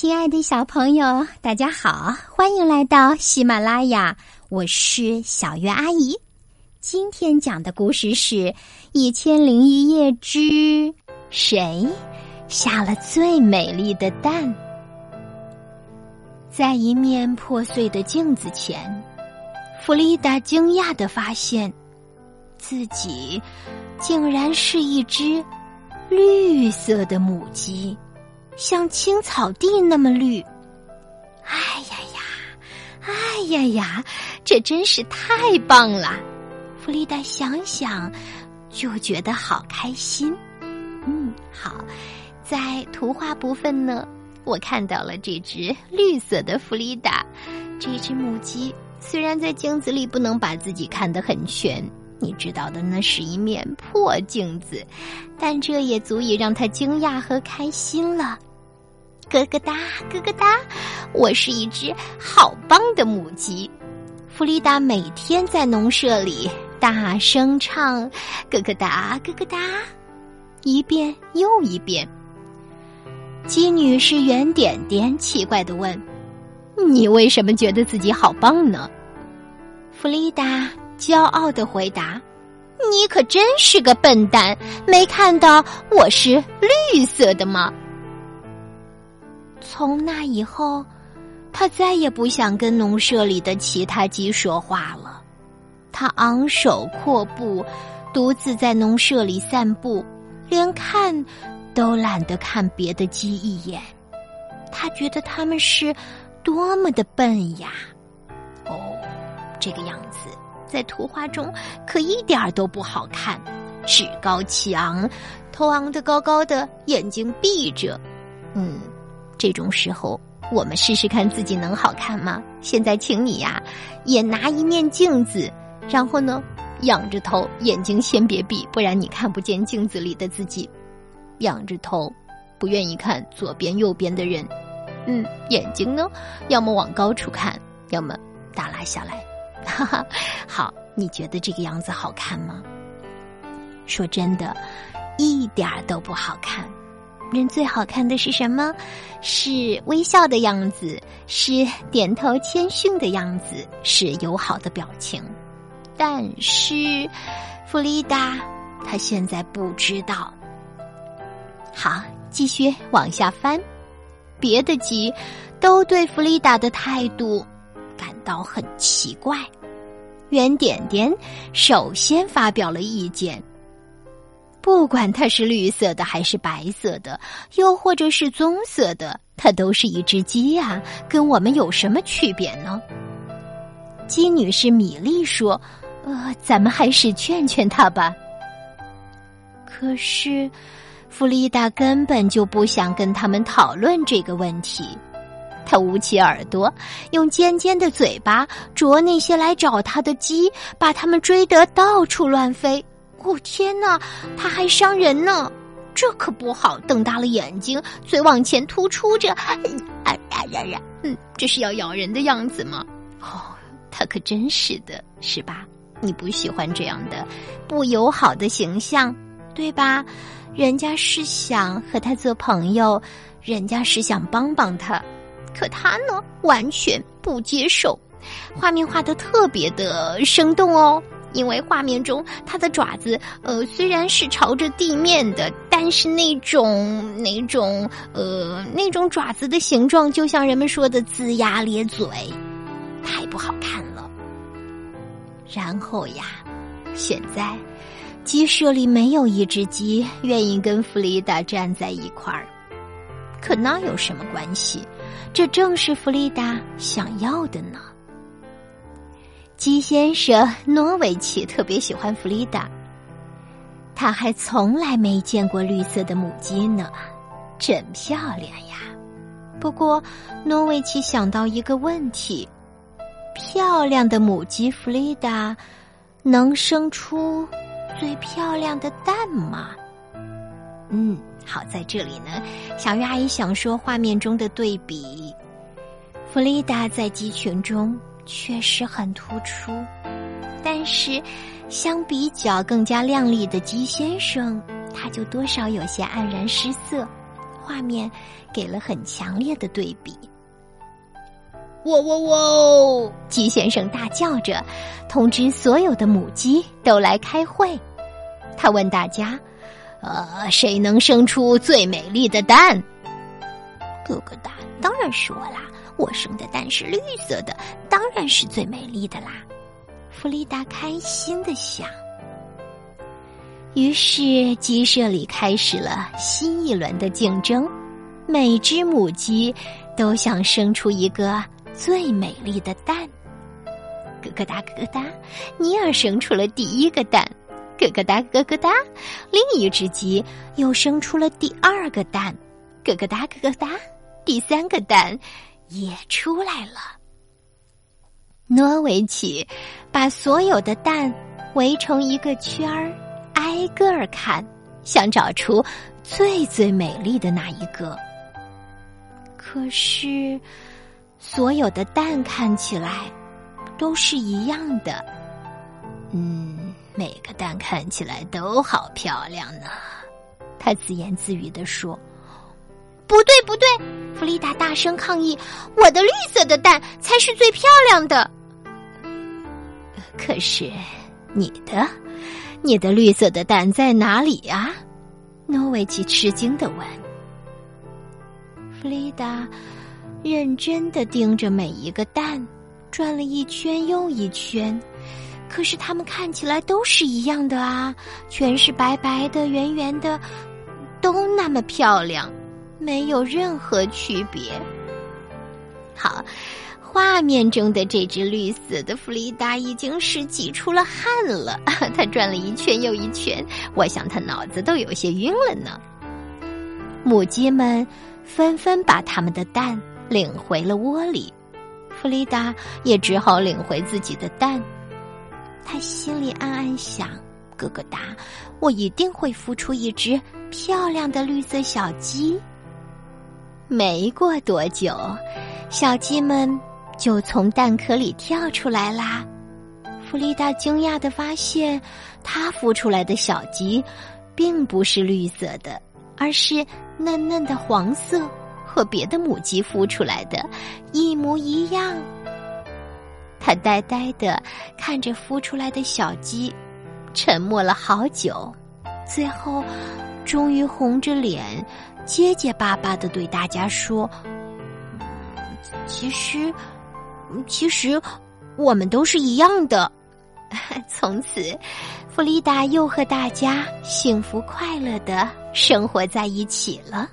亲爱的小朋友，大家好，欢迎来到喜马拉雅，我是小月阿姨。今天讲的故事是《一千零一夜之谁下了最美丽的蛋》。在一面破碎的镜子前，弗丽达惊讶的发现，自己竟然是一只绿色的母鸡。像青草地那么绿，哎呀呀，哎呀呀，这真是太棒了！弗丽达想想就觉得好开心。嗯，好，在图画部分呢，我看到了这只绿色的弗丽达，这只母鸡虽然在镜子里不能把自己看得很全，你知道的，那是一面破镜子，但这也足以让它惊讶和开心了。咯咯哒，咯咯哒，我是一只好棒的母鸡。弗里达每天在农舍里大声唱咯咯哒，咯咯哒，一遍又一遍。鸡女士圆点点奇怪的问：“你为什么觉得自己好棒呢？”弗里达骄傲的回答：“你可真是个笨蛋，没看到我是绿色的吗？”从那以后，他再也不想跟农舍里的其他鸡说话了。他昂首阔步，独自在农舍里散步，连看都懒得看别的鸡一眼。他觉得他们是多么的笨呀！哦，这个样子在图画中可一点都不好看。趾高气昂，头昂得高高的，眼睛闭着，嗯。这种时候，我们试试看自己能好看吗？现在，请你呀，也拿一面镜子，然后呢，仰着头，眼睛先别闭，不然你看不见镜子里的自己。仰着头，不愿意看左边、右边的人。嗯，眼睛呢，要么往高处看，要么耷拉下来。哈哈，好，你觉得这个样子好看吗？说真的，一点儿都不好看。人最好看的是什么？是微笑的样子，是点头谦逊的样子，是友好的表情。但是，弗丽达，他现在不知道。好，继续往下翻。别的鸡都对弗丽达的态度感到很奇怪。圆点点首先发表了意见。不管它是绿色的还是白色的，又或者是棕色的，它都是一只鸡呀，跟我们有什么区别呢？鸡女士米莉说：“呃，咱们还是劝劝他吧。”可是，弗丽达根本就不想跟他们讨论这个问题。他捂起耳朵，用尖尖的嘴巴啄那些来找他的鸡，把它们追得到处乱飞。哦天哪，他还伤人呢！这可不好。瞪大了眼睛，嘴往前突出着，哎呀呀呀！嗯，这是要咬人的样子吗？哦，他可真是的，是吧？你不喜欢这样的不友好的形象，对吧？人家是想和他做朋友，人家是想帮帮他，可他呢，完全不接受。画面画的特别的生动哦。因为画面中，它的爪子，呃，虽然是朝着地面的，但是那种、那种、呃，那种爪子的形状，就像人们说的龇牙咧嘴，太不好看了。然后呀，现在鸡舍里没有一只鸡愿意跟弗里达站在一块儿，可那有什么关系？这正是弗里达想要的呢。鸡先生诺维奇特别喜欢弗丽达，他还从来没见过绿色的母鸡呢，真漂亮呀！不过，诺维奇想到一个问题：漂亮的母鸡弗丽达能生出最漂亮的蛋吗？嗯，好，在这里呢，小鱼阿姨想说画面中的对比，弗丽达在鸡群中。确实很突出，但是相比较更加亮丽的鸡先生，他就多少有些黯然失色。画面给了很强烈的对比。喔喔喔！鸡先生大叫着，通知所有的母鸡都来开会。他问大家：“呃，谁能生出最美丽的蛋？”咯咯哒，当然是我啦！我生的蛋是绿色的，当然是最美丽的啦！弗丽达开心的想。于是鸡舍里开始了新一轮的竞争，每只母鸡都想生出一个。最美丽的蛋，咯咯哒咯咯哒，尼尔生出了第一个蛋，咯咯哒咯咯哒，另一只鸡又生出了第二个蛋，咯咯哒咯咯哒，第三个蛋也出来了。诺维奇把所有的蛋围成一个圈儿，挨个儿看，想找出最最美丽的那一个。可是。所有的蛋看起来都是一样的，嗯，每个蛋看起来都好漂亮呢。他自言自语的说：“不对，不对！”弗丽达大声抗议：“我的绿色的蛋才是最漂亮的。”可是，你的，你的绿色的蛋在哪里呀？诺维奇吃惊的问。弗丽达。认真的盯着每一个蛋，转了一圈又一圈，可是它们看起来都是一样的啊，全是白白的、圆圆的，都那么漂亮，没有任何区别。好，画面中的这只绿色的弗里达已经是挤出了汗了，它转了一圈又一圈，我想它脑子都有些晕了呢。母鸡们纷纷把它们的蛋。领回了窝里，弗里达也只好领回自己的蛋。他心里暗暗想：“咯咯哒，我一定会孵出一只漂亮的绿色小鸡。”没过多久，小鸡们就从蛋壳里跳出来啦。弗利达惊讶的发现，它孵出来的小鸡并不是绿色的，而是嫩嫩的黄色。和别的母鸡孵出来的一模一样。他呆呆的看着孵出来的小鸡，沉默了好久，最后终于红着脸，结结巴巴的对大家说：“其实，其实我们都是一样的。”从此，弗丽达又和大家幸福快乐的生活在一起了。